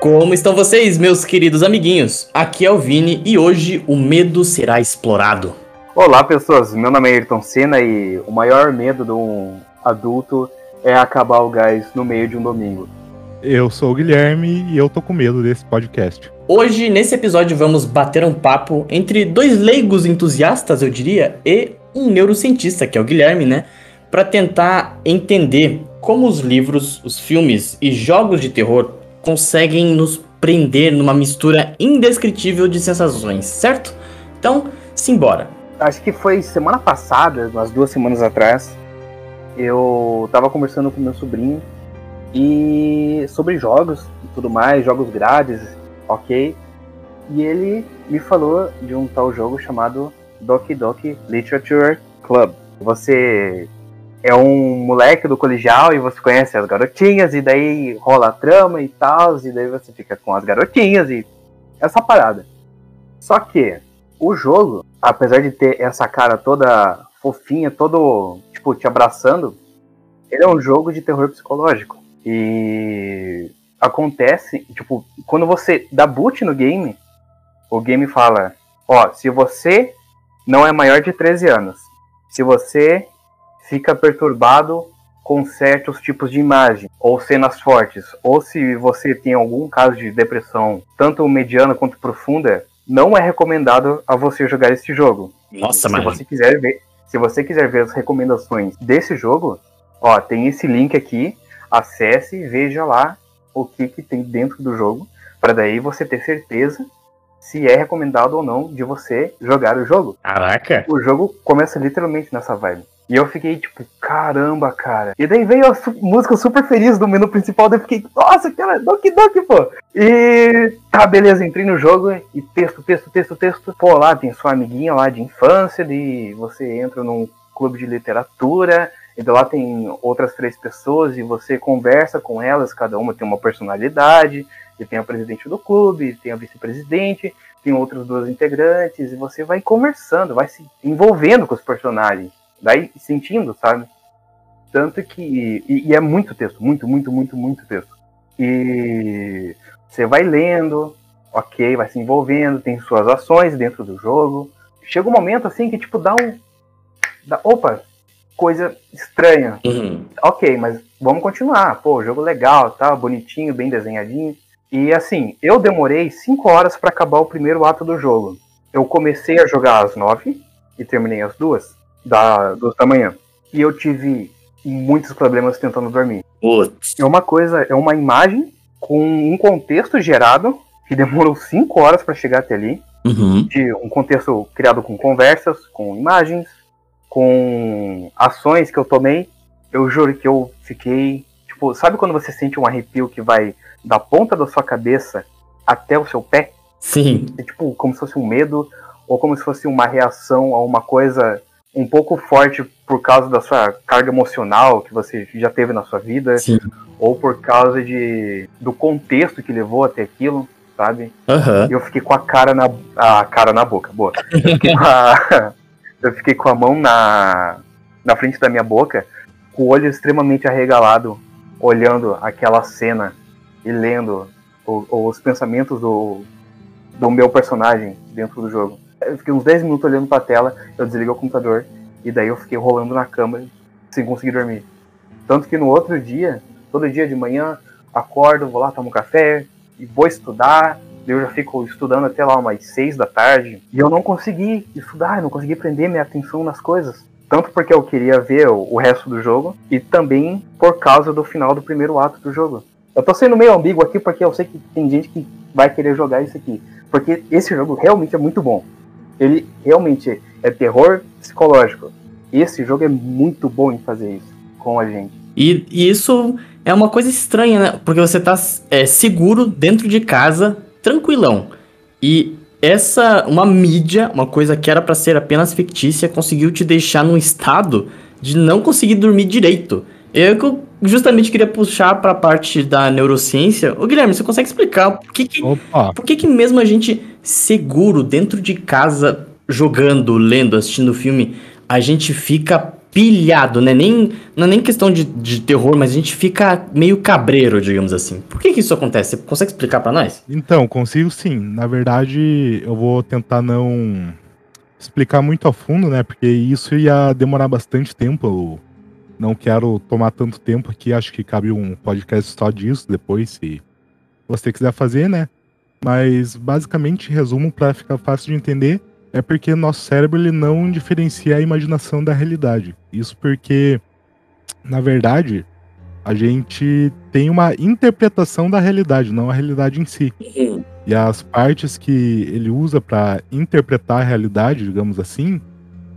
Como estão vocês, meus queridos amiguinhos? Aqui é o Vini e hoje o medo será explorado. Olá, pessoas. Meu nome é Ayrton Senna e o maior medo de um adulto é acabar o gás no meio de um domingo. Eu sou o Guilherme e eu tô com medo desse podcast. Hoje, nesse episódio, vamos bater um papo entre dois leigos entusiastas, eu diria, e um neurocientista, que é o Guilherme, né? Para tentar entender como os livros, os filmes e jogos de terror conseguem nos prender numa mistura indescritível de sensações, certo? Então, simbora. Acho que foi semana passada, umas duas semanas atrás, eu tava conversando com meu sobrinho e sobre jogos e tudo mais, jogos grátis, ok? E ele me falou de um tal jogo chamado Doki Doki Literature Club. Você é um moleque do colegial e você conhece as garotinhas, e daí rola a trama e tal, e daí você fica com as garotinhas e essa parada. Só que o jogo, apesar de ter essa cara toda fofinha, todo, tipo, te abraçando, ele é um jogo de terror psicológico. E acontece, tipo, quando você dá boot no game, o game fala, ó, se você não é maior de 13 anos, se você fica perturbado com certos tipos de imagem ou cenas fortes, ou se você tem algum caso de depressão, tanto mediana quanto profunda, não é recomendado a você jogar esse jogo. Nossa, se você quiser ver, se você quiser ver as recomendações desse jogo, ó, tem esse link aqui, acesse e veja lá o que, que tem dentro do jogo, para daí você ter certeza se é recomendado ou não de você jogar o jogo. Caraca. O jogo começa literalmente nessa vibe. E eu fiquei tipo, caramba, cara. E daí veio a su música super feliz do menu principal, daí eu fiquei, nossa, aquela Doki Doki, pô. E tá, beleza, entrei no jogo e texto, texto, texto, texto. Pô, lá tem sua amiguinha lá de infância, e você entra num clube de literatura, e lá tem outras três pessoas e você conversa com elas, cada uma tem uma personalidade, e tem a presidente do clube, tem a vice-presidente, tem outras duas integrantes, e você vai conversando, vai se envolvendo com os personagens daí sentindo, sabe? Tanto que. E, e, é muito texto, muito, muito, muito, muito texto. E você vai lendo, ok, vai se envolvendo, tem suas ações dentro do jogo. Chega um momento assim que, tipo, dá um. Dá, opa, coisa estranha. Uhum. Ok, mas vamos continuar. Pô, jogo legal, tá? Bonitinho, bem desenhadinho. E assim, eu demorei 5 horas para acabar o primeiro ato do jogo. Eu comecei a jogar às 9 e terminei às 2 da, duas da manhã. E eu tive muitos problemas tentando dormir. Putz. É uma coisa, é uma imagem com um contexto gerado que demorou cinco horas para chegar até ali. Uhum. De um contexto criado com conversas, com imagens, com ações que eu tomei. Eu juro que eu fiquei. Tipo, sabe quando você sente um arrepio que vai da ponta da sua cabeça até o seu pé? Sim. É tipo como se fosse um medo ou como se fosse uma reação a uma coisa um pouco forte por causa da sua carga emocional que você já teve na sua vida, Sim. ou por causa de do contexto que levou até aquilo, sabe? Uhum. Eu fiquei com a cara na a cara na boca, boa. Eu fiquei com a, eu fiquei com a mão na na frente da minha boca, com o olho extremamente arregalado, olhando aquela cena e lendo o, os pensamentos do, do meu personagem dentro do jogo. Eu fiquei uns 10 minutos olhando pra tela, eu desliguei o computador, e daí eu fiquei rolando na cama sem conseguir dormir. Tanto que no outro dia, todo dia de manhã, acordo, vou lá, tomo um café, e vou estudar, eu já fico estudando até lá umas 6 da tarde, e eu não consegui estudar, não consegui prender minha atenção nas coisas. Tanto porque eu queria ver o resto do jogo, e também por causa do final do primeiro ato do jogo. Eu tô sendo meio ambíguo aqui porque eu sei que tem gente que vai querer jogar isso aqui. Porque esse jogo realmente é muito bom ele realmente é terror psicológico. Esse jogo é muito bom em fazer isso com a gente. E, e isso é uma coisa estranha, né? Porque você tá é, seguro dentro de casa, tranquilão. E essa, uma mídia, uma coisa que era para ser apenas fictícia, conseguiu te deixar num estado de não conseguir dormir direito. Eu justamente queria puxar para a parte da neurociência. Ô Guilherme, você consegue explicar por que, que, por que, que mesmo a gente seguro dentro de casa, jogando, lendo, assistindo filme, a gente fica pilhado, né? Nem, não é nem questão de, de terror, mas a gente fica meio cabreiro, digamos assim. Por que, que isso acontece? Você consegue explicar para nós? Então, consigo sim. Na verdade, eu vou tentar não explicar muito a fundo, né? Porque isso ia demorar bastante tempo. Eu não quero tomar tanto tempo aqui. Acho que cabe um podcast só disso depois, se você quiser fazer, né? Mas basicamente, resumo para ficar fácil de entender, é porque nosso cérebro ele não diferencia a imaginação da realidade. Isso porque, na verdade, a gente tem uma interpretação da realidade, não a realidade em si. Uhum. E as partes que ele usa para interpretar a realidade, digamos assim,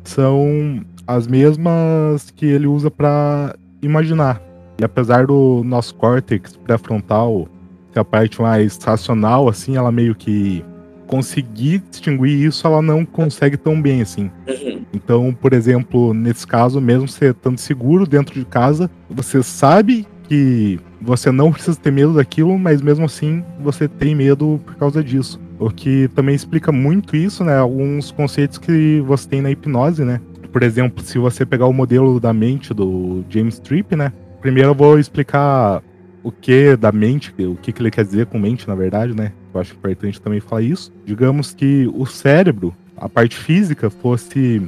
são as mesmas que ele usa para imaginar. E apesar do nosso córtex pré-frontal ser a parte mais racional, assim, ela meio que conseguir distinguir isso, ela não consegue tão bem assim. Uhum. Então, por exemplo, nesse caso, mesmo você estando seguro dentro de casa, você sabe que você não precisa ter medo daquilo, mas mesmo assim você tem medo por causa disso. O que também explica muito isso, né? Alguns conceitos que você tem na hipnose, né? Por exemplo, se você pegar o modelo da mente do James Tripp, né? Primeiro eu vou explicar o que da mente, o que, que ele quer dizer com mente, na verdade, né? Eu acho importante também falar isso. Digamos que o cérebro, a parte física, fosse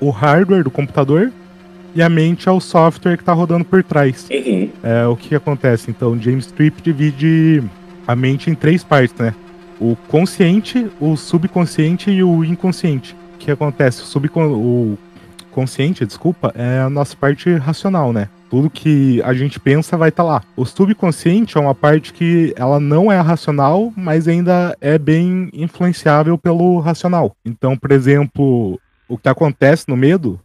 o hardware do computador e a mente é o software que está rodando por trás. Uhum. É, o que acontece? Então, James Tripp divide a mente em três partes, né? O consciente, o subconsciente e o inconsciente. O que acontece? O, subcon o consciente, desculpa, é a nossa parte racional, né? Tudo que a gente pensa vai estar tá lá. O subconsciente é uma parte que ela não é racional, mas ainda é bem influenciável pelo racional. Então, por exemplo, o que acontece no medo,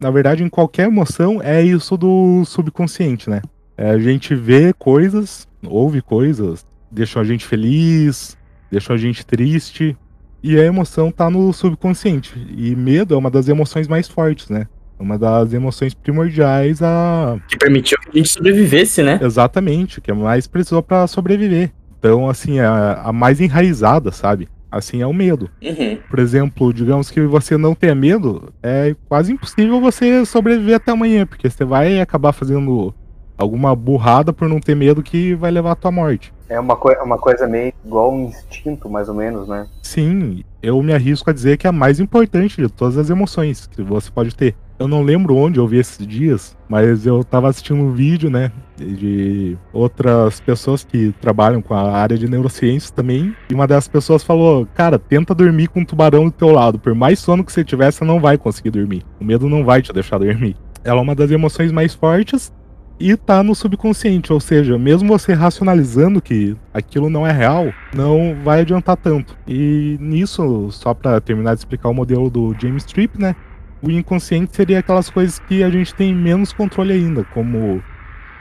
na verdade, em qualquer emoção, é isso do subconsciente, né? É, a gente vê coisas, ouve coisas, deixam a gente feliz, deixam a gente triste, e a emoção tá no subconsciente. E medo é uma das emoções mais fortes, né? Uma das emoções primordiais a. Que permitiu que a gente sobrevivesse, né? Exatamente, que é mais precisou para sobreviver. Então, assim, a, a, mais enraizada, sabe? Assim é o medo. Uhum. Por exemplo, digamos que você não tenha medo, é quase impossível você sobreviver até amanhã, porque você vai acabar fazendo alguma burrada por não ter medo que vai levar à tua morte. É uma, co uma coisa meio igual um instinto, mais ou menos, né? Sim, eu me arrisco a dizer que é a mais importante de todas as emoções que você pode ter. Eu não lembro onde eu vi esses dias, mas eu tava assistindo um vídeo, né, de outras pessoas que trabalham com a área de neurociências também, e uma das pessoas falou: "Cara, tenta dormir com um tubarão do teu lado, por mais sono que você tiver, você não vai conseguir dormir. O medo não vai te deixar dormir." Ela é uma das emoções mais fortes e tá no subconsciente, ou seja, mesmo você racionalizando que aquilo não é real, não vai adiantar tanto. E nisso, só para terminar de explicar o modelo do James Tripp, né? o inconsciente seria aquelas coisas que a gente tem menos controle ainda, como,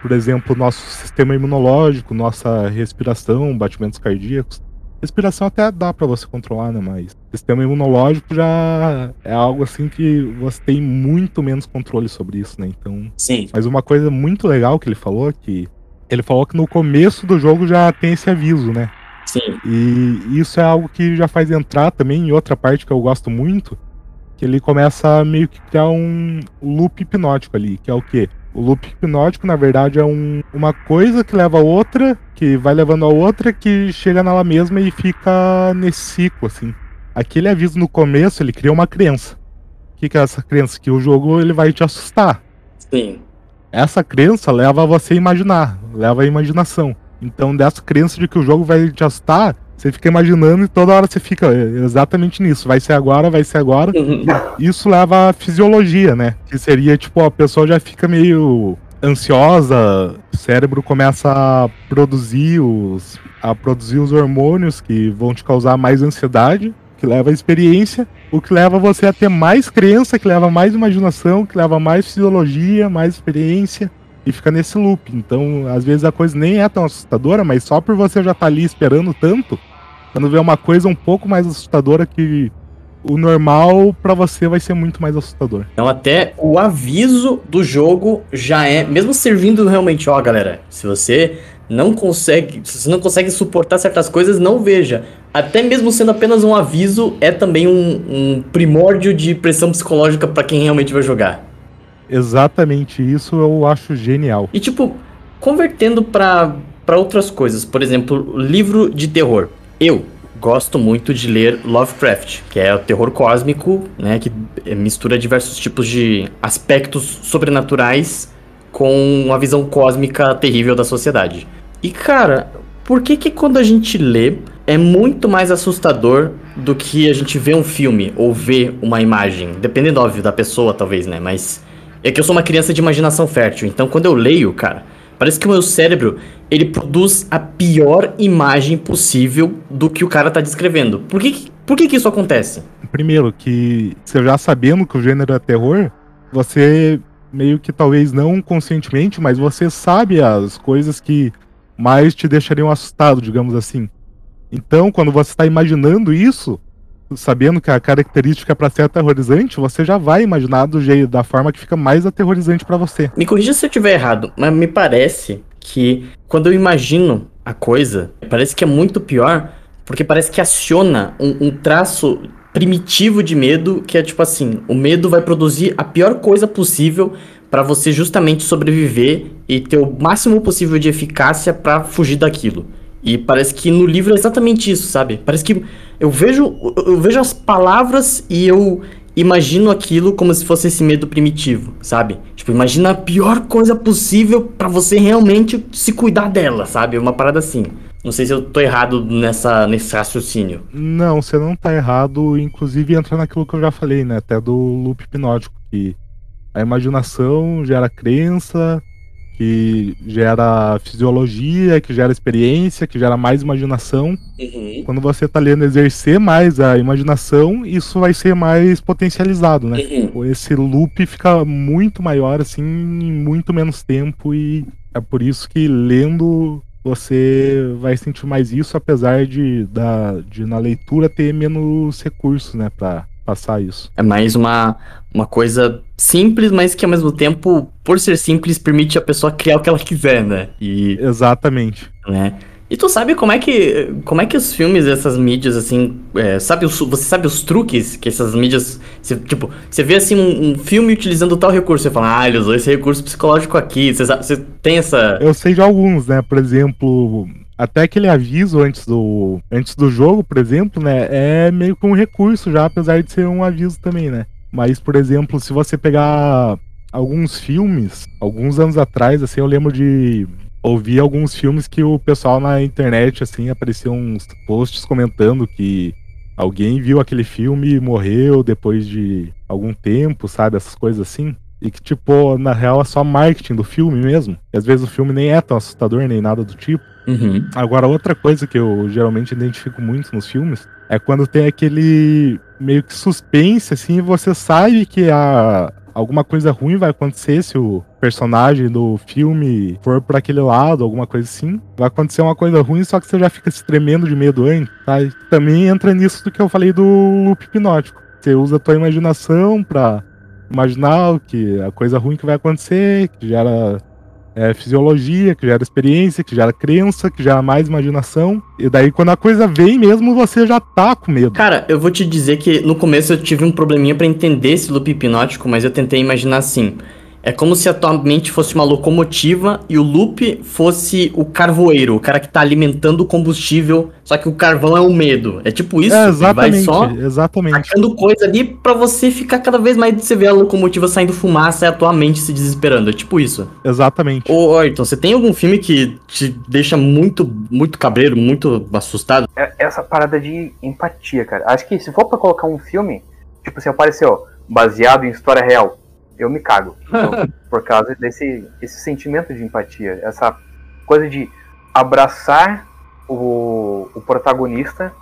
por exemplo, nosso sistema imunológico, nossa respiração, batimentos cardíacos. Respiração até dá para você controlar, né? Mas sistema imunológico já é algo assim que você tem muito menos controle sobre isso, né? Então. Sim. Mas uma coisa muito legal que ele falou é que ele falou que no começo do jogo já tem esse aviso, né? Sim. E isso é algo que já faz entrar também em outra parte que eu gosto muito, que ele começa a meio que criar um loop hipnótico ali, que é o quê? O loop hipnótico, na verdade, é um, uma coisa que leva a outra, que vai levando a outra, que chega nela mesma e fica nesse ciclo, assim. Aquele aviso no começo, ele cria uma crença. O que, que é essa crença? Que o jogo ele vai te assustar. Sim. Essa crença leva você a imaginar, leva a imaginação. Então, dessa crença de que o jogo vai te assustar, você fica imaginando e toda hora você fica é, exatamente nisso. Vai ser agora, vai ser agora. Uhum. Isso leva à fisiologia, né? Que seria tipo, a pessoa já fica meio ansiosa, o cérebro começa a produzir os a produzir os hormônios que vão te causar mais ansiedade, que leva à experiência, o que leva você a ter mais crença, que leva mais imaginação, que leva mais fisiologia, mais experiência e fica nesse loop. Então, às vezes a coisa nem é tão assustadora, mas só por você já estar tá ali esperando tanto, quando vê uma coisa um pouco mais assustadora que o normal para você vai ser muito mais assustador. Então até o aviso do jogo já é, mesmo servindo realmente, ó, galera, se você não consegue, se você não consegue suportar certas coisas, não veja. Até mesmo sendo apenas um aviso, é também um, um primórdio de pressão psicológica para quem realmente vai jogar. Exatamente isso eu acho genial. E tipo, convertendo pra outras coisas, por exemplo, livro de terror. Eu gosto muito de ler Lovecraft, que é o terror cósmico, né, que mistura diversos tipos de aspectos sobrenaturais com uma visão cósmica terrível da sociedade. E cara, por que que quando a gente lê é muito mais assustador do que a gente vê um filme ou vê uma imagem? Dependendo, óbvio, da pessoa, talvez, né? Mas é que eu sou uma criança de imaginação fértil, então quando eu leio, cara, parece que o meu cérebro ele produz a pior imagem possível do que o cara tá descrevendo. Por que, por que, que isso acontece? Primeiro, que você já sabendo que o gênero é terror, você meio que talvez não conscientemente, mas você sabe as coisas que mais te deixariam assustado, digamos assim. Então, quando você está imaginando isso, sabendo que a característica é para ser aterrorizante, você já vai imaginar do jeito da forma que fica mais aterrorizante para você. Me corrija se eu estiver errado, mas me parece que quando eu imagino a coisa, parece que é muito pior, porque parece que aciona um, um traço primitivo de medo, que é tipo assim, o medo vai produzir a pior coisa possível para você justamente sobreviver e ter o máximo possível de eficácia para fugir daquilo. E parece que no livro é exatamente isso, sabe? Parece que eu vejo eu vejo as palavras e eu imagino aquilo como se fosse esse medo primitivo, sabe? Tipo, imagina a pior coisa possível para você realmente se cuidar dela, sabe? Uma parada assim. Não sei se eu tô errado nessa, nesse raciocínio. Não, você não tá errado. Inclusive entra naquilo que eu já falei, né? Até do loop hipnótico, que a imaginação gera crença, que gera fisiologia, que gera experiência, que gera mais imaginação. Uhum. Quando você tá lendo exercer mais a imaginação, isso vai ser mais potencializado, né? Uhum. Esse loop fica muito maior, assim, em muito menos tempo, e é por isso que lendo você vai sentir mais isso, apesar de, da, de na leitura ter menos recursos, né, pra passar isso. É mais uma, uma coisa simples, mas que ao mesmo tempo, por ser simples, permite a pessoa criar o que ela quiser, né? E, Exatamente. Né? E tu sabe como é que como é que os filmes, essas mídias, assim, é, sabe os, você sabe os truques que essas mídias, você, tipo, você vê assim um, um, filme utilizando tal recurso, você fala, ah, ele usou esse recurso psicológico aqui, você, você tem essa... Eu sei de alguns, né, por exemplo, até aquele aviso antes do, antes do jogo, por exemplo, né, é meio que um recurso já, apesar de ser um aviso também, né. Mas, por exemplo, se você pegar alguns filmes, alguns anos atrás, assim, eu lembro de ouvi alguns filmes que o pessoal na internet, assim, apareciam uns posts comentando que alguém viu aquele filme e morreu depois de algum tempo, sabe? Essas coisas assim. E que, tipo, na real é só marketing do filme mesmo. E às vezes o filme nem é tão assustador, nem nada do tipo. Uhum. Agora, outra coisa que eu geralmente identifico muito nos filmes é quando tem aquele meio que suspense, assim, você sabe que a, alguma coisa ruim vai acontecer se o personagem do filme for por aquele lado, alguma coisa assim. Vai acontecer uma coisa ruim, só que você já fica se tremendo de medo antes, tá? Também entra nisso do que eu falei do loop hipnótico. Você usa a tua imaginação pra imaginar o que a coisa ruim que vai acontecer, que gera é, fisiologia, que gera experiência, que gera crença, que gera mais imaginação. E daí, quando a coisa vem mesmo, você já tá com medo. Cara, eu vou te dizer que no começo eu tive um probleminha para entender esse loop hipnótico, mas eu tentei imaginar assim. É como se a tua mente fosse uma locomotiva e o loop fosse o carvoeiro, o cara que tá alimentando o combustível, só que o carvão é o medo. É tipo isso, é, exatamente, vai só exatamente. sacando coisa ali pra você ficar cada vez mais você vê a locomotiva saindo fumaça e a tua mente se desesperando. É tipo isso. Exatamente. Ô, Ayrton, você tem algum filme que te deixa muito, muito cabreiro, muito assustado? É essa parada de empatia, cara. Acho que se for pra colocar um filme, tipo assim, apareceu baseado em história real eu me cago. Então, por causa desse esse sentimento de empatia, essa coisa de abraçar o, o protagonista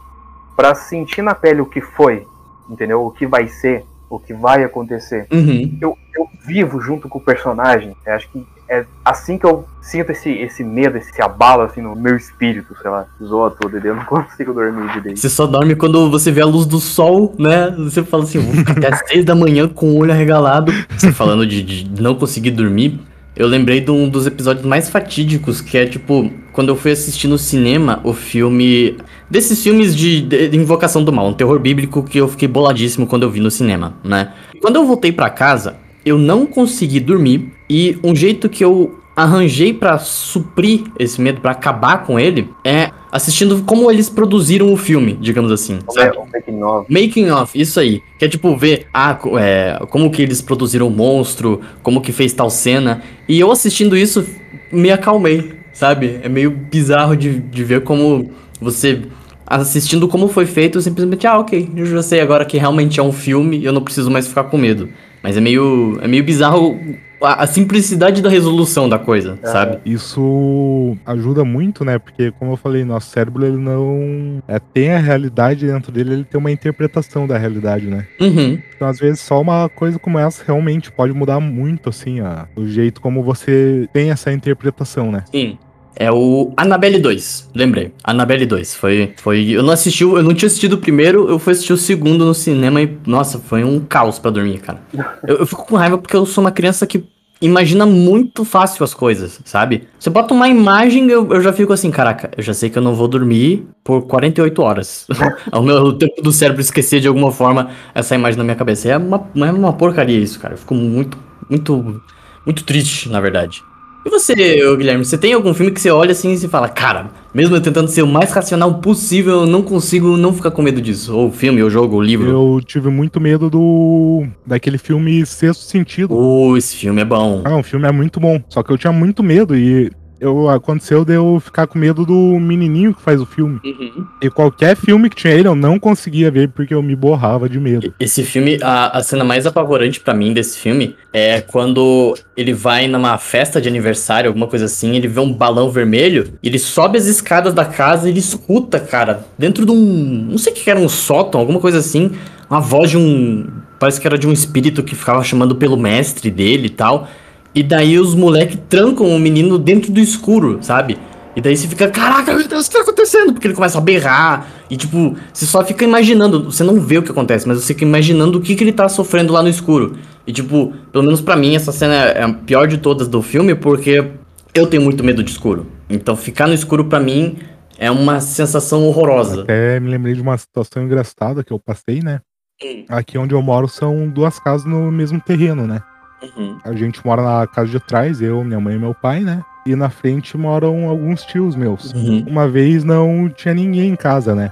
para sentir na pele o que foi, entendeu? O que vai ser, o que vai acontecer. Uhum. Eu, eu vivo junto com o personagem. Eu acho que é assim que eu sinto esse, esse medo, esse abalo assim no meu espírito, sei lá, zoa tudo, eu não consigo dormir direito. Você só dorme quando você vê a luz do sol, né? Você fala assim, vou ficar até as seis da manhã com o olho arregalado. Você falando de, de não conseguir dormir, eu lembrei de um dos episódios mais fatídicos, que é tipo, quando eu fui assistir no cinema o filme. Desses filmes de, de, Invocação do Mal, um terror bíblico que eu fiquei boladíssimo quando eu vi no cinema, né? Quando eu voltei para casa, eu não consegui dormir e um jeito que eu arranjei pra suprir esse medo, pra acabar com ele, é assistindo como eles produziram o filme, digamos assim. Como é o making of. Making of, isso aí. Que é tipo ver ah, é, como que eles produziram o monstro, como que fez tal cena. E eu assistindo isso, me acalmei, sabe? É meio bizarro de, de ver como você. Assistindo como foi feito, simplesmente, ah, ok, eu já sei agora que realmente é um filme e eu não preciso mais ficar com medo. Mas é meio. É meio bizarro a, a simplicidade da resolução da coisa, sabe? Isso ajuda muito, né? Porque, como eu falei, nosso cérebro ele não é, tem a realidade dentro dele, ele tem uma interpretação da realidade, né? Uhum. Então, às vezes, só uma coisa como essa realmente pode mudar muito, assim, a, o jeito como você tem essa interpretação, né? Sim. É o Annabelle 2, lembrei. Annabelle 2. Foi. foi eu não assisti, eu não tinha assistido o primeiro, eu fui assistir o segundo no cinema e, nossa, foi um caos pra dormir, cara. Eu, eu fico com raiva porque eu sou uma criança que imagina muito fácil as coisas, sabe? Você bota uma imagem, eu, eu já fico assim, caraca, eu já sei que eu não vou dormir por 48 horas. o meu o tempo do cérebro esquecer de alguma forma essa imagem na minha cabeça. É uma, é uma porcaria isso, cara. Eu fico muito, muito, muito triste, na verdade. E você, Guilherme, você tem algum filme que você olha assim e se fala, cara, mesmo eu tentando ser o mais racional possível, eu não consigo não ficar com medo disso? Ou filme, ou jogo, ou livro. Eu tive muito medo do daquele filme Sexto Sentido. Uh, esse filme é bom. Ah, o filme é muito bom. Só que eu tinha muito medo e eu, aconteceu de eu ficar com medo do menininho que faz o filme. Uhum. E qualquer filme que tinha ele eu não conseguia ver porque eu me borrava de medo. Esse filme, a, a cena mais apavorante pra mim desse filme é quando ele vai numa festa de aniversário, alguma coisa assim, ele vê um balão vermelho, ele sobe as escadas da casa e ele escuta, cara, dentro de um. Não sei o que que era, um sótão, alguma coisa assim, uma voz de um. Parece que era de um espírito que ficava chamando pelo mestre dele e tal. E daí os moleques trancam o menino dentro do escuro, sabe? E daí você fica, caraca, meu Deus, o que tá acontecendo? Porque ele começa a berrar. E tipo, você só fica imaginando. Você não vê o que acontece, mas você fica imaginando o que, que ele tá sofrendo lá no escuro. E tipo, pelo menos pra mim, essa cena é a pior de todas do filme, porque eu tenho muito medo de escuro. Então ficar no escuro pra mim é uma sensação horrorosa. Até me lembrei de uma situação engraçada que eu passei, né? Hum. Aqui onde eu moro são duas casas no mesmo terreno, né? Uhum. A gente mora na casa de trás, eu, minha mãe e meu pai, né? E na frente moram alguns tios meus. Uhum. Uma vez não tinha ninguém em casa, né?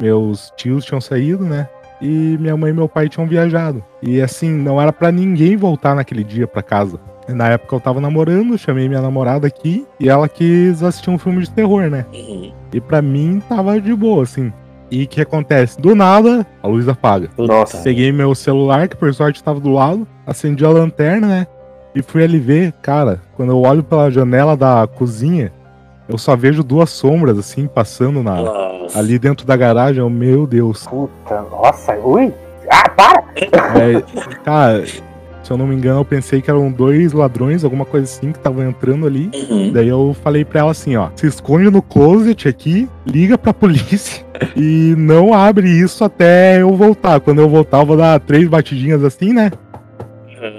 Meus tios tinham saído, né? E minha mãe e meu pai tinham viajado. E assim, não era pra ninguém voltar naquele dia pra casa. Na época eu tava namorando, chamei minha namorada aqui e ela quis assistir um filme de terror, né? Uhum. E pra mim tava de boa, assim. E o que acontece? Do nada, a luz apaga. Nossa. Peguei meu celular, que por sorte estava do lado, acendi a lanterna, né? E fui ali ver, cara, quando eu olho pela janela da cozinha, eu só vejo duas sombras, assim, passando na, Nossa. ali dentro da garagem. Eu, meu Deus. Puta, nossa, ui! Ah, para! É, cara, se eu não me engano, eu pensei que eram dois ladrões, alguma coisa assim, que estavam entrando ali. Uhum. Daí eu falei pra ela assim, ó, se esconde no closet aqui, liga pra polícia e não abre isso até eu voltar. Quando eu voltar, eu vou dar três batidinhas assim, né?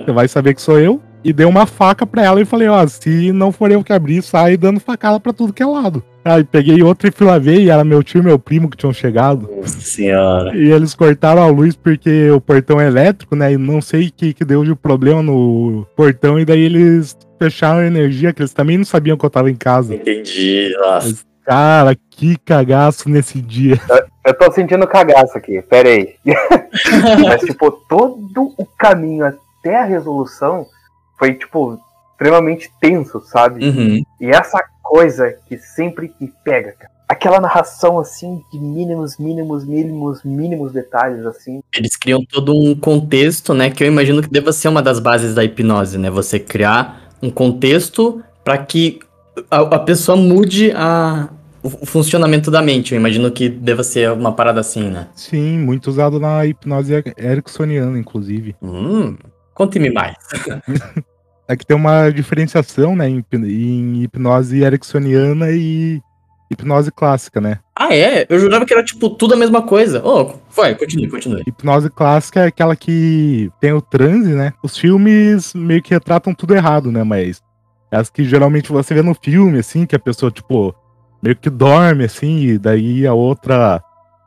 Você vai saber que sou eu. E dei uma faca pra ela e falei, ó, se não for eu que abrir, sai dando facada pra tudo que é lado. Aí peguei outra e fui lá ver, e era meu tio e meu primo que tinham chegado. Nossa senhora. E eles cortaram a luz porque o portão é elétrico, né? E não sei o que, que deu de problema no portão. E daí eles fecharam a energia, que eles também não sabiam que eu tava em casa. Entendi. Nossa. Cara, que cagaço nesse dia. Eu tô sentindo cagaço aqui, pera aí. Mas, tipo, todo o caminho até a resolução foi, tipo, extremamente tenso, sabe? Uhum. E essa coisa que sempre me pega, cara. Aquela narração, assim, de mínimos, mínimos, mínimos, mínimos detalhes, assim. Eles criam todo um contexto, né? Que eu imagino que deva ser uma das bases da hipnose, né? Você criar um contexto para que a, a pessoa mude a, o, o funcionamento da mente. Eu imagino que deva ser uma parada assim, né? Sim, muito usado na hipnose ericksoniana, inclusive. Hum, Conte-me mais. É que tem uma diferenciação, né, em, hip- em hipnose ericksoniana e hipnose clássica, né? Ah, é? Eu jurava que era, tipo, tudo a mesma coisa. Oh, vai, continue, continue. Hipnose clássica é aquela que tem o transe, né? Os filmes meio que retratam tudo errado, né? Mas é as que geralmente você vê no filme, assim, que a pessoa, tipo, meio que dorme, assim, e daí a outra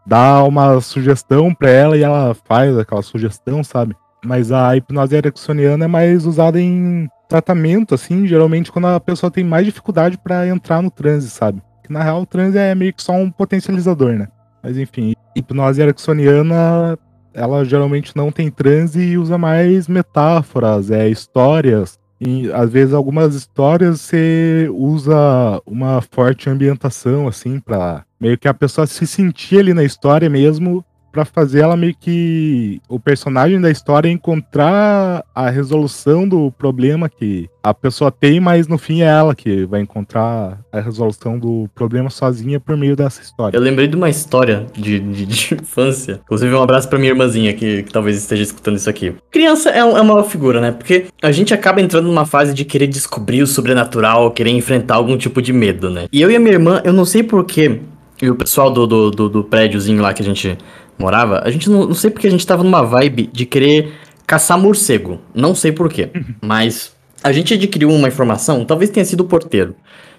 dá uma sugestão pra ela e ela faz aquela sugestão, sabe? Mas a hipnose ericksoniana é mais usada em tratamento, assim, geralmente quando a pessoa tem mais dificuldade para entrar no transe, sabe? Que na real o transe é meio que só um potencializador, né? Mas enfim, hipnose ericksoniana, ela geralmente não tem transe e usa mais metáforas, é histórias. E às vezes algumas histórias você usa uma forte ambientação assim para meio que a pessoa se sentir ali na história mesmo para fazer ela meio que o personagem da história encontrar a resolução do problema que a pessoa tem, mas no fim é ela que vai encontrar a resolução do problema sozinha por meio dessa história. Eu lembrei de uma história de, de, de infância. Inclusive, um abraço pra minha irmãzinha que, que talvez esteja escutando isso aqui. Criança é, é uma figura, né? Porque a gente acaba entrando numa fase de querer descobrir o sobrenatural, querer enfrentar algum tipo de medo, né? E eu e a minha irmã, eu não sei porquê, e o pessoal do, do, do, do prédiozinho lá que a gente morava, a gente não, não sei porque a gente tava numa vibe de querer caçar morcego. Não sei porquê. mas a gente adquiriu uma informação, talvez tenha sido o porteiro.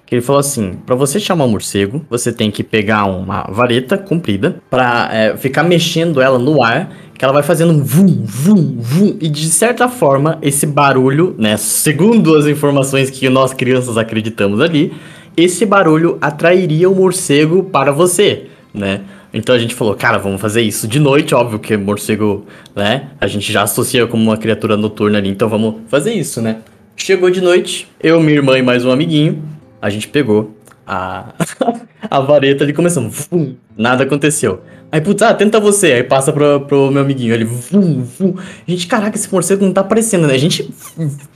Que ele falou assim: para você chamar um morcego, você tem que pegar uma vareta comprida pra é, ficar mexendo ela no ar, que ela vai fazendo um vum, vum, vum. E de certa forma, esse barulho, né, segundo as informações que nós crianças acreditamos ali, esse barulho atrairia o morcego para você, né? Então a gente falou, cara, vamos fazer isso de noite, óbvio que morcego, né? A gente já associa como uma criatura noturna ali, então vamos fazer isso, né? Chegou de noite, eu, minha irmã e mais um amiguinho, a gente pegou a, a vareta ali começamos. Vum, nada aconteceu. Aí, putz, ah, tenta você. Aí passa pro, pro meu amiguinho. Ele, vum, vum. Gente, caraca, esse morcego não tá aparecendo, né? A gente,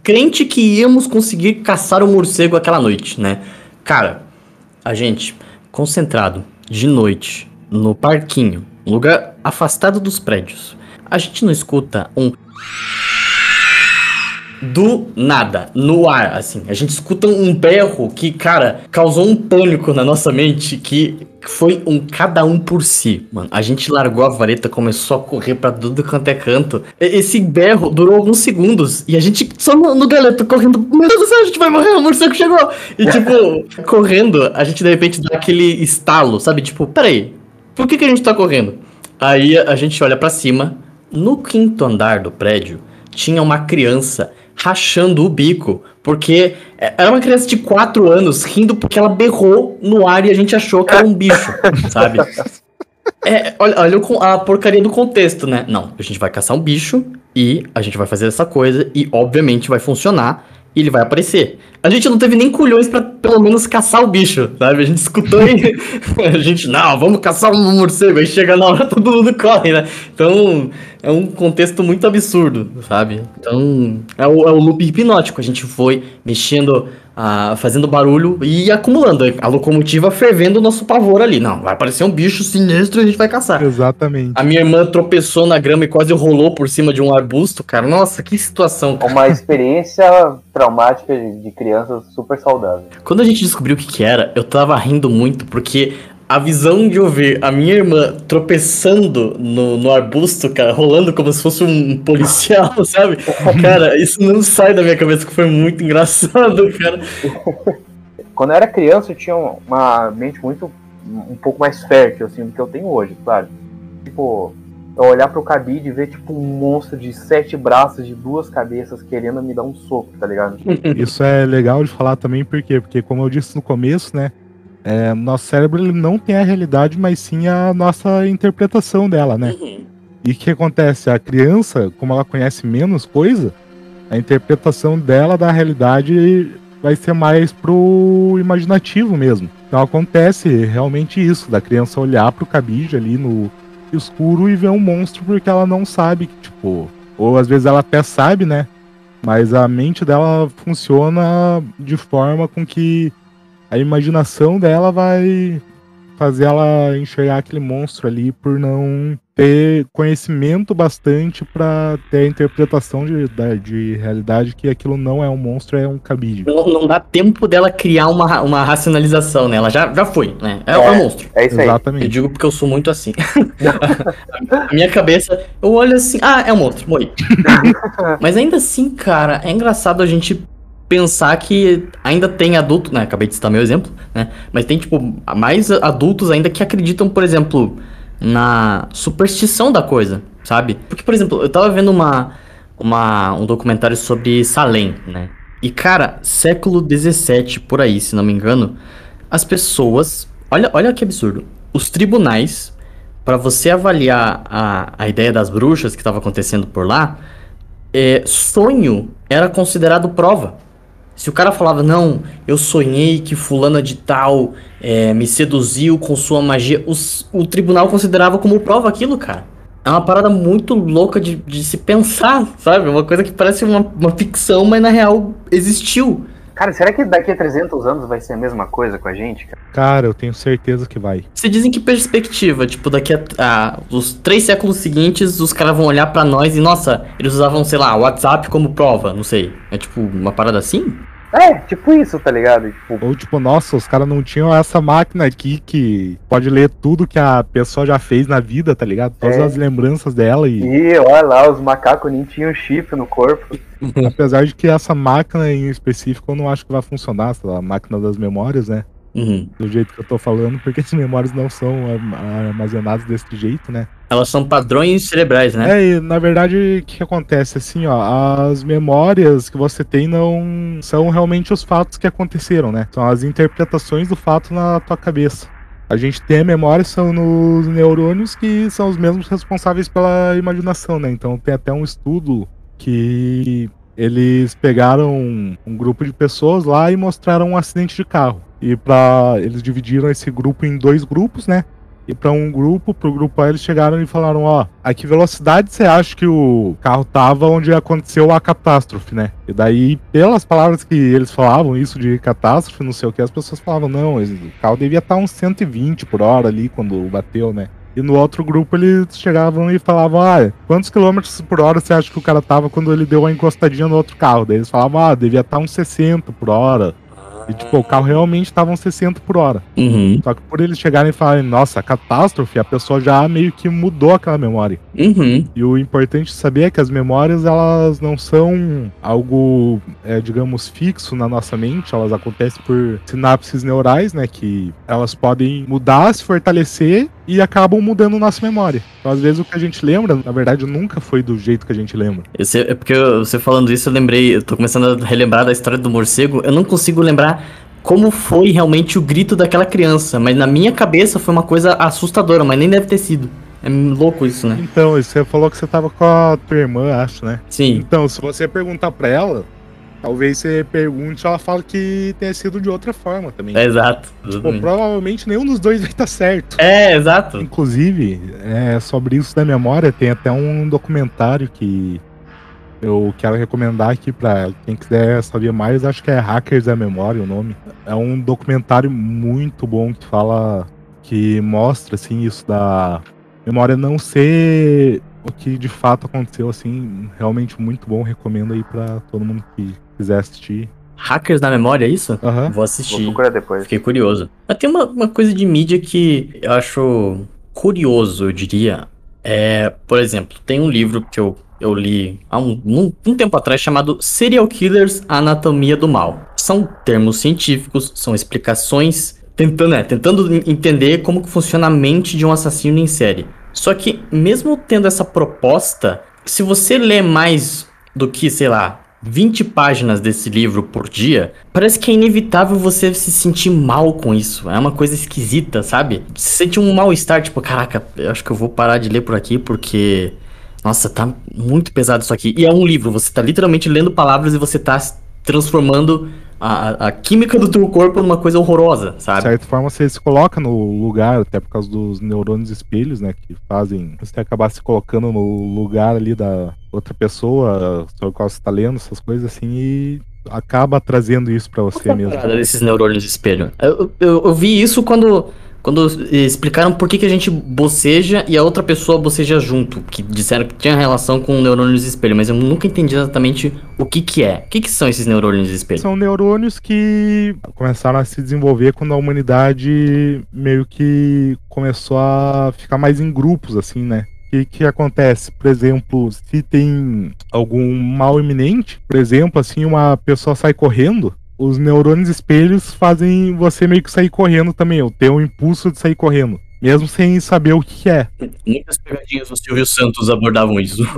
crente que íamos conseguir caçar o morcego aquela noite, né? Cara, a gente, concentrado, de noite, no parquinho, lugar afastado dos prédios. A gente não escuta um do nada, no ar, assim. A gente escuta um berro que, cara, causou um pânico na nossa mente que foi um cada um por si, mano. A gente largou a vareta, começou a correr pra tudo quanto é canto. Esse berro durou alguns segundos e a gente só no, no galeto correndo. Meu Deus do céu, a gente vai morrer, o morcego chegou. E tipo, correndo, a gente de repente dá aquele estalo, sabe? Tipo, peraí, por que, que a gente tá correndo? Aí a gente olha para cima. No quinto andar do prédio tinha uma criança rachando o bico, porque era uma criança de 4 anos rindo porque ela berrou no ar e a gente achou que era um bicho, sabe? É, olha, olha a porcaria do contexto, né? Não, a gente vai caçar um bicho e a gente vai fazer essa coisa e obviamente vai funcionar e ele vai aparecer. A gente não teve nem culhões para pelo menos caçar o bicho, sabe? A gente escutou e a gente, não, vamos caçar um morcego. Aí chega na hora, todo mundo corre, né? Então, é um contexto muito absurdo, sabe? Então, é o, é o loop hipnótico. A gente foi mexendo ah, fazendo barulho e acumulando. A locomotiva fervendo o nosso pavor ali. Não, vai aparecer um bicho sinistro e a gente vai caçar. Exatamente. A minha irmã tropeçou na grama e quase rolou por cima de um arbusto, cara. Nossa, que situação. Cara. Uma experiência traumática de criança super saudável. Quando a gente descobriu o que, que era, eu tava rindo muito, porque a visão de ouvir a minha irmã tropeçando no, no arbusto, cara, rolando como se fosse um policial, sabe? Cara, isso não sai da minha cabeça, que foi muito engraçado, cara. Quando eu era criança, eu tinha uma mente muito. um pouco mais fértil, assim, do que eu tenho hoje, claro. Tipo, eu olhar pro cabide e ver, tipo, um monstro de sete braços, de duas cabeças, querendo me dar um soco, tá ligado? Isso é legal de falar também, por quê? Porque, como eu disse no começo, né? É, nosso cérebro ele não tem a realidade, mas sim a nossa interpretação dela, né? Uhum. E o que acontece? A criança, como ela conhece menos coisa, a interpretação dela da realidade vai ser mais pro imaginativo mesmo. Então acontece realmente isso, da criança olhar pro cabide ali no escuro e ver um monstro porque ela não sabe tipo, ou às vezes ela até sabe, né? Mas a mente dela funciona de forma com que a imaginação dela vai fazer ela enxergar aquele monstro ali por não ter conhecimento bastante para ter a interpretação de, de realidade que aquilo não é um monstro, é um cabide. Não, não dá tempo dela criar uma, uma racionalização, né? Ela já, já foi, né? É, é, é um monstro. É isso aí. Exatamente. Eu digo porque eu sou muito assim. a minha cabeça, eu olho assim, ah, é um monstro, morri. Mas ainda assim, cara, é engraçado a gente pensar que ainda tem adulto, né? Acabei de citar meu exemplo, né? Mas tem, tipo, mais adultos ainda que acreditam, por exemplo, na superstição da coisa, sabe? Porque, por exemplo, eu tava vendo uma, uma, um documentário sobre Salem, né? E, cara, século 17 por aí, se não me engano, as pessoas. Olha, olha que absurdo. Os tribunais, para você avaliar a, a ideia das bruxas que estava acontecendo por lá, é, sonho era considerado prova. Se o cara falava, não, eu sonhei que fulana de tal é, me seduziu com sua magia, os, o tribunal considerava como prova aquilo, cara. É uma parada muito louca de, de se pensar, sabe? Uma coisa que parece uma, uma ficção, mas na real existiu. Cara, será que daqui a 300 anos vai ser a mesma coisa com a gente, cara? Cara, eu tenho certeza que vai. Você diz em que perspectiva? Tipo, daqui a, a os três séculos seguintes, os caras vão olhar para nós e, nossa, eles usavam, sei lá, WhatsApp como prova, não sei. É tipo uma parada assim? É, tipo isso, tá ligado? Tipo... Ou tipo, nossa, os caras não tinham essa máquina aqui que pode ler tudo que a pessoa já fez na vida, tá ligado? Todas é. as lembranças dela e. E olha lá, os macacos nem tinham chifre no corpo. Apesar de que essa máquina em específico eu não acho que vai funcionar, a máquina das memórias, né? Uhum. Do jeito que eu tô falando, porque as memórias não são armazenadas desse jeito, né? Elas são padrões cerebrais, né? É, e na verdade, o que, acontece? Assim, ó, as memórias que você tem não são realmente os fatos que aconteceram, né? São as interpretações do fato na tua cabeça. A gente tem a memória, são nos neurônios que são os mesmos responsáveis pela imaginação, né? Então tem até um estudo que eles pegaram um grupo de pessoas lá e mostraram um acidente de carro. E para eles dividiram esse grupo em dois grupos, né? E para um grupo, pro grupo A, eles chegaram e falaram: Ó, a que velocidade você acha que o carro tava onde aconteceu a catástrofe, né? E daí, pelas palavras que eles falavam, isso de catástrofe, não sei o que, as pessoas falavam: Não, o carro devia estar uns 120 por hora ali quando bateu, né? E no outro grupo eles chegavam e falavam: Ah, quantos quilômetros por hora você acha que o cara tava quando ele deu a encostadinha no outro carro? Daí eles falavam: Ah, devia estar uns 60 por hora. E, tipo, o carro realmente estava uns 60 por hora. Uhum. Só que por eles chegarem e falarem, nossa, catástrofe, a pessoa já meio que mudou aquela memória. Uhum. E o importante saber é que as memórias, elas não são algo, é, digamos, fixo na nossa mente, elas acontecem por sinapses neurais, né, que elas podem mudar, se fortalecer e acabam mudando nossa memória. Então, às vezes, o que a gente lembra, na verdade, nunca foi do jeito que a gente lembra. Esse, é porque você falando isso, eu lembrei, eu tô começando a relembrar da história do morcego, eu não consigo lembrar como foi realmente o grito daquela criança, mas na minha cabeça foi uma coisa assustadora, mas nem deve ter sido. É louco isso, né? Então, você falou que você tava com a tua irmã, acho, né? Sim. Então, se você perguntar pra ela, Talvez você pergunte, ela fala que tenha sido de outra forma também. É, exato. Tipo, provavelmente nenhum dos dois vai estar certo. É, exato. Inclusive, é, sobre isso da memória, tem até um documentário que eu quero recomendar aqui para quem quiser saber mais. Acho que é Hackers da Memória o nome. É um documentário muito bom que fala, que mostra assim isso da memória não ser o que de fato aconteceu, assim, realmente muito bom. Recomendo aí para todo mundo que quiser assistir. Hackers na memória, é isso? Uhum. Vou assistir. Vou depois. Fiquei curioso. Mas tem uma, uma coisa de mídia que eu acho curioso, eu diria. É, por exemplo, tem um livro que eu, eu li há um, um, um tempo atrás chamado Serial Killers Anatomia do Mal. São termos científicos, são explicações tentando, né, tentando entender como que funciona a mente de um assassino em série. Só que, mesmo tendo essa proposta, se você lê mais do que, sei lá, 20 páginas desse livro por dia, parece que é inevitável você se sentir mal com isso. É uma coisa esquisita, sabe? Você sente um mal-estar, tipo, caraca, eu acho que eu vou parar de ler por aqui porque. Nossa, tá muito pesado isso aqui. E é um livro, você tá literalmente lendo palavras e você tá transformando a, a, química do teu corpo numa coisa horrorosa, sabe? De certa forma, você se coloca no lugar, até por causa dos neurônios espelhos, né? Que fazem você acabar se colocando no lugar ali da outra pessoa sobre a qual você tá lendo, essas coisas assim, e acaba trazendo isso para você Qual mesmo. desses neurônios espelho. Eu, eu, eu vi isso quando quando explicaram por que, que a gente boceja e a outra pessoa boceja junto, que disseram que tinha relação com neurônios espelho, mas eu nunca entendi exatamente o que que é. O que que são esses neurônios espelho? São neurônios que começaram a se desenvolver quando a humanidade meio que começou a ficar mais em grupos, assim, né? O que, que acontece? Por exemplo, se tem algum mal iminente, por exemplo, assim, uma pessoa sai correndo, os neurônios espelhos fazem você meio que sair correndo também, ou ter um impulso de sair correndo. Mesmo sem saber o que é. Muitas pegadinhas do Silvio Santos abordavam isso.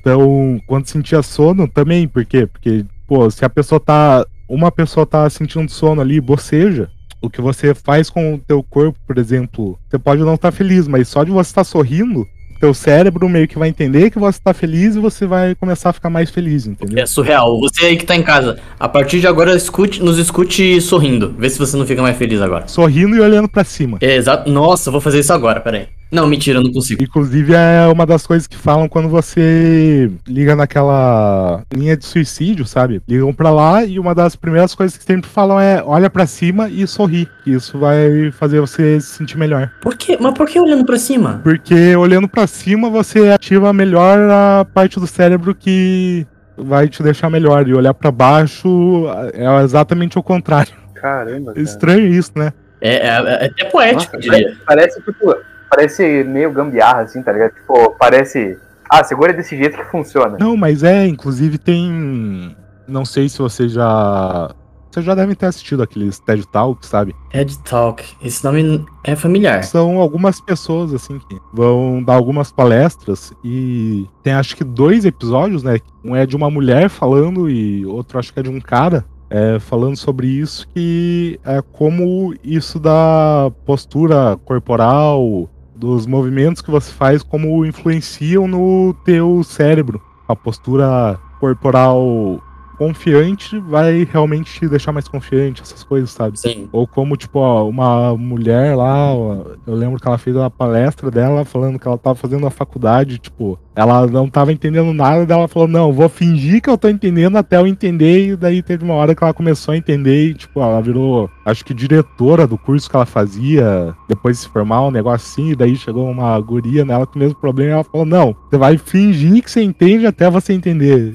Então, quando sentia sono, também, por quê? Porque, pô, se a pessoa tá. Uma pessoa tá sentindo sono ali, boceja, o que você faz com o teu corpo, por exemplo, você pode não estar tá feliz, mas só de você estar tá sorrindo, teu cérebro meio que vai entender que você tá feliz e você vai começar a ficar mais feliz, entendeu? É surreal. Você aí que tá em casa, a partir de agora escute, nos escute sorrindo. Vê se você não fica mais feliz agora. Sorrindo e olhando para cima. É, exato. Nossa, vou fazer isso agora, peraí. Não, mentira, eu não consigo. Inclusive, é uma das coisas que falam quando você liga naquela linha de suicídio, sabe? Ligam para lá e uma das primeiras coisas que sempre falam é olha para cima e sorri. Isso vai fazer você se sentir melhor. Por quê? Mas por que olhando para cima? Porque olhando para cima você ativa melhor a parte do cérebro que vai te deixar melhor. E olhar para baixo é exatamente o contrário. Caramba. Cara. Estranho isso, né? É, é, é até poético, Nossa, diria. Parece, tipo, parece meio gambiarra, assim, tá ligado? Tipo, parece. Ah, segura desse jeito que funciona. Não, mas é, inclusive tem. Não sei se você já. Vocês já devem ter assistido aqueles TED Talk, sabe? TED Talk, esse nome é familiar. São algumas pessoas, assim, que vão dar algumas palestras e tem acho que dois episódios, né? Um é de uma mulher falando e outro acho que é de um cara. É, falando sobre isso, que é como isso da postura corporal, dos movimentos que você faz, como influenciam no teu cérebro. A postura corporal confiante vai realmente te deixar mais confiante, essas coisas, sabe? Sim. Ou como, tipo, ó, uma mulher lá, eu lembro que ela fez uma palestra dela falando que ela tava fazendo a faculdade, tipo, ela não tava entendendo nada, daí ela falou, não, vou fingir que eu tô entendendo até eu entender, e daí teve uma hora que ela começou a entender e, tipo, ela virou, acho que diretora do curso que ela fazia, depois de se formar, um negócio assim, e daí chegou uma guria nela com o mesmo problema, e ela falou, não, você vai fingir que você entende até você entender.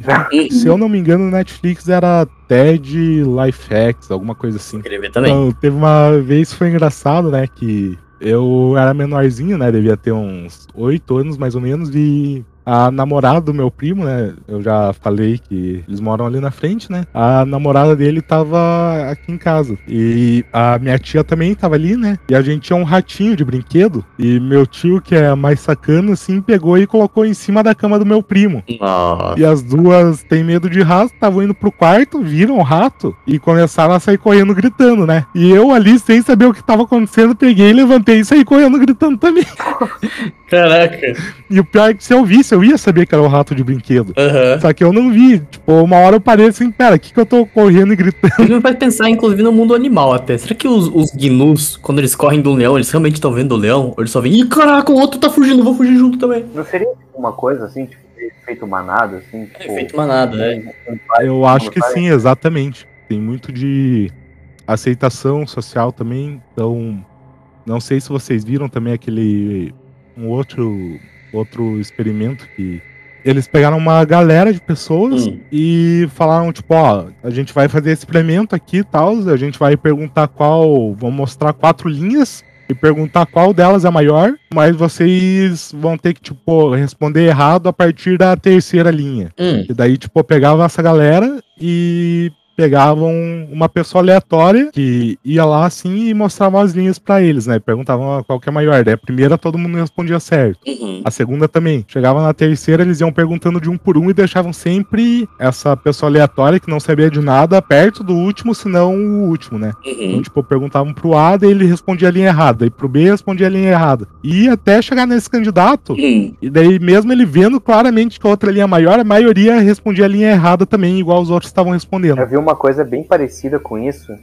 se eu não me engano, Netflix era TED Life Hacks, alguma coisa assim. Escrever também. Então, teve uma vez, foi engraçado, né, que eu era menorzinho, né? Devia ter uns oito anos mais ou menos, e a namorada do meu primo, né? Eu já falei que eles moram ali na frente, né? A namorada dele tava aqui em casa. E a minha tia também tava ali, né? E a gente tinha um ratinho de brinquedo. E meu tio, que é mais sacano, assim, pegou e colocou em cima da cama do meu primo. Nossa. E as duas têm medo de rato, estavam indo pro quarto, viram o rato e começaram a sair correndo gritando, né? E eu ali, sem saber o que tava acontecendo, peguei, levantei e saí correndo gritando também. Caraca. E o pior é que se eu visse, eu ia saber que era o rato de brinquedo. Uhum. Só que eu não vi. Tipo, uma hora eu parei assim, pera, o que, que eu tô correndo e gritando? Ele me faz pensar, inclusive, no mundo animal até. Será que os, os gnus, quando eles correm do leão, eles realmente estão vendo o leão? Ou eles só veem, ih, caraca, o outro tá fugindo, vou fugir junto também. Não seria uma coisa assim, tipo, efeito manada, assim? Tipo, é, efeito manada, né? Eu acho que sim, exatamente. Tem muito de aceitação social também, então não sei se vocês viram também aquele um outro outro experimento que eles pegaram uma galera de pessoas hum. e falaram, tipo, ó, a gente vai fazer esse experimento aqui e tal, a gente vai perguntar qual. Vamos mostrar quatro linhas e perguntar qual delas é maior, mas vocês vão ter que, tipo, responder errado a partir da terceira linha. Hum. E daí, tipo, pegava essa galera e pegavam uma pessoa aleatória que ia lá assim e mostrava as linhas para eles, né? Perguntavam qual que é maior. Daí a primeira todo mundo respondia certo. Uhum. A segunda também. Chegava na terceira, eles iam perguntando de um por um e deixavam sempre essa pessoa aleatória que não sabia de nada perto do último, senão o último, né? Uhum. Então, tipo, perguntavam pro A, daí ele respondia a linha errada. E pro B respondia a linha errada. E até chegar nesse candidato, uhum. e daí mesmo ele vendo claramente que a outra linha é maior, a maioria respondia a linha errada também, igual os outros estavam respondendo. Eu vi uma uma coisa bem parecida com isso.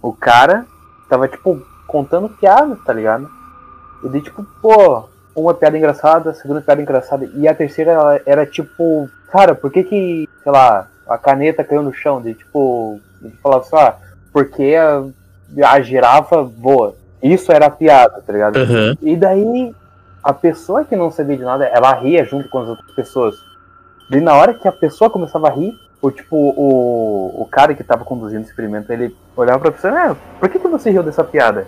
O cara tava, tipo, contando piada, tá ligado? E daí, tipo, pô, uma piada engraçada, a segunda piada engraçada. E a terceira era tipo, cara, por que que, sei lá, a caneta caiu no chão? De tipo, ele falava assim, ah, porque a, a girafa voa. Isso era a piada, tá ligado? Uhum. E daí, a pessoa que não sabia de nada, ela ria junto com as outras pessoas. E na hora que a pessoa começava a rir, o tipo, o, o cara que tava conduzindo o experimento, ele olhava pra pessoa, ah, por que, que você riu dessa piada?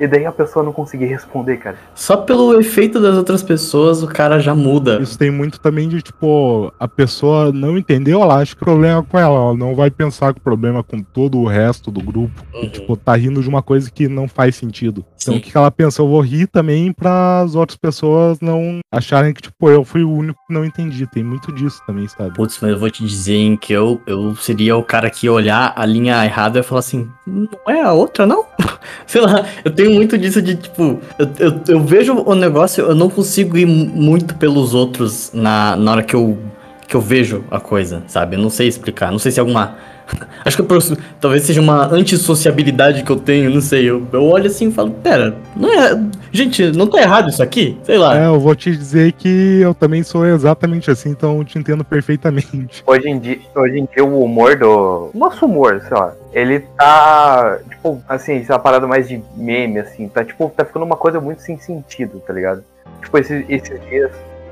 E daí a pessoa não conseguia responder, cara. Só pelo efeito das outras pessoas, o cara já muda. Isso tem muito também de, tipo, a pessoa não entendeu, ela acha que o problema é com ela. Ela não vai pensar que o problema é com todo o resto do grupo. Uhum. E, tipo, tá rindo de uma coisa que não faz sentido. Então, Sim. o que ela pensa? Eu vou rir também para as outras pessoas não acharem que, tipo, eu fui o único que não entendi. Tem muito disso também, sabe? Putz, mas eu vou te dizer hein, que eu, eu seria o cara que ia olhar a linha errada e falar assim, não é a outra, não? Sei lá, eu tenho muito disso de, tipo, eu, eu, eu vejo o negócio, eu não consigo ir mu- muito pelos outros na, na hora que eu, que eu vejo a coisa, sabe? Eu não sei explicar, não sei se é alguma... Acho que eu posso- talvez seja uma antissociabilidade que eu tenho, não sei. Eu, eu olho assim e falo, pera, não é... Gente, não tá errado isso aqui? Sei lá. É, eu vou te dizer que eu também sou exatamente assim, então eu te entendo perfeitamente. Hoje em dia, hoje em dia o humor do. Nosso humor, sei lá. Ele tá. Tipo, assim, essa parada mais de meme, assim. Tá tipo, tá ficando uma coisa muito sem sentido, tá ligado? Tipo, esses, esses dias.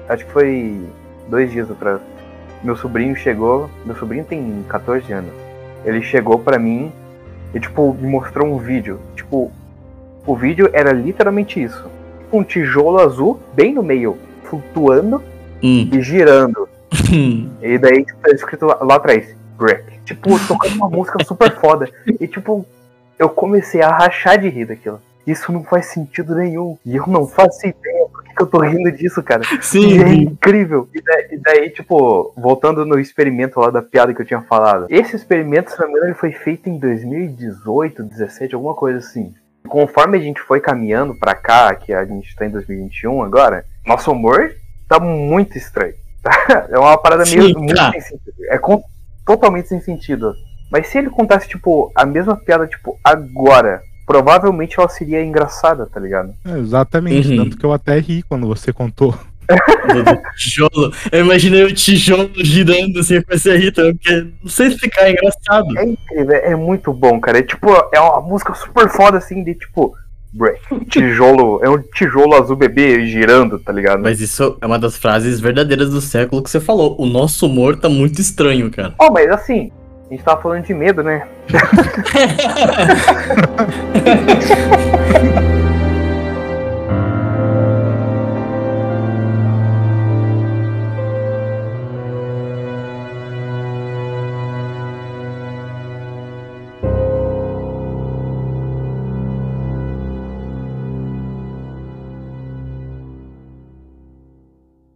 Acho que foi dois dias atrás. Meu sobrinho chegou. Meu sobrinho tem 14 anos. Ele chegou pra mim e, tipo, me mostrou um vídeo. Tipo, o vídeo era literalmente isso. Um tijolo azul bem no meio, flutuando Hum. e girando. E daí tipo, tá escrito lá, lá atrás, Break. Tipo, tocando uma música super foda. E tipo, eu comecei a rachar de rir daquilo. Isso não faz sentido nenhum. E eu não faço ideia que, eu tô rindo disso, cara. E é Sim. incrível. E daí, e daí, tipo, voltando no experimento lá da piada que eu tinha falado. Esse experimento, se não me engano, ele foi feito em 2018, 17, alguma coisa assim. Conforme a gente foi caminhando pra cá, que a gente tá em 2021 agora, nosso humor tá muito estranho. tá? É uma parada meio Sim, muito tá. sem sentido. É com- totalmente sem sentido. Mas se ele contasse, tipo, a mesma piada, tipo, agora, provavelmente ela seria engraçada, tá ligado? É, exatamente, Uhum. tanto que eu até ri quando você contou. tijolo. Eu imaginei o tijolo girando assim, eu comecei a rir também, porque não sei explicar, é engraçado. É incrível, é muito bom, cara. É tipo, é uma música super foda assim, de tipo, break. Tijolo, é um tijolo azul bebê girando, tá ligado? Mas isso é uma das frases verdadeiras do século que você falou. O nosso humor tá muito estranho, cara. Oh, mas assim, a gente tava falando de medo, né?